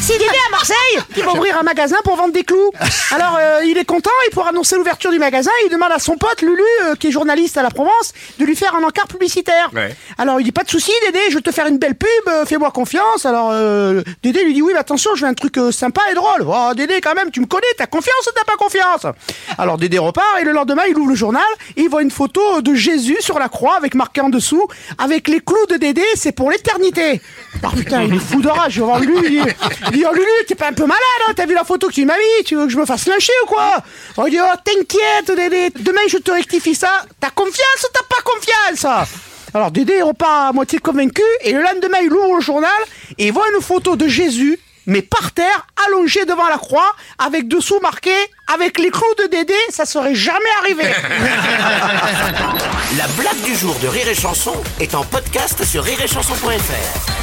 C'est Dédé à Marseille qui va ouvrir un magasin pour vendre des clous. Alors euh, il est content et pour annoncer l'ouverture du magasin, il demande à son pote Lulu, euh, qui est journaliste à la Provence, de lui faire un encart publicitaire. Alors il dit pas de souci Dédé, je vais te faire une belle pub, euh, fais-moi confiance. Alors euh, Dédé lui dit oui mais attention, je veux un truc euh, sympa et drôle. Oh Dédé quand même, tu me connais, t'as confiance ou t'as pas confiance? Alors Dédé repart et le lendemain il ouvre le journal et il voit une photo de Jésus sur la croix avec marqué en dessous avec les clous de Dédé, c'est pour l'éternité. Ah putain, il est fou de rage, je vais voir Lulu. Il oh Lulu, t'es pas un peu malade, hein T'as vu la photo que tu m'as mis Tu veux que je me fasse lyncher ou quoi il dit, oh, t'inquiète, Dédé. Demain, je te rectifie ça. T'as confiance ou t'as pas confiance Alors, Dédé repart à moitié convaincu et le lendemain, il ouvre le journal et il voit une photo de Jésus, mais par terre, allongé devant la croix, avec dessous marqué avec les clous de Dédé, ça serait jamais arrivé. La blague du jour de Rire et Chanson est en podcast sur rireetchanson.fr.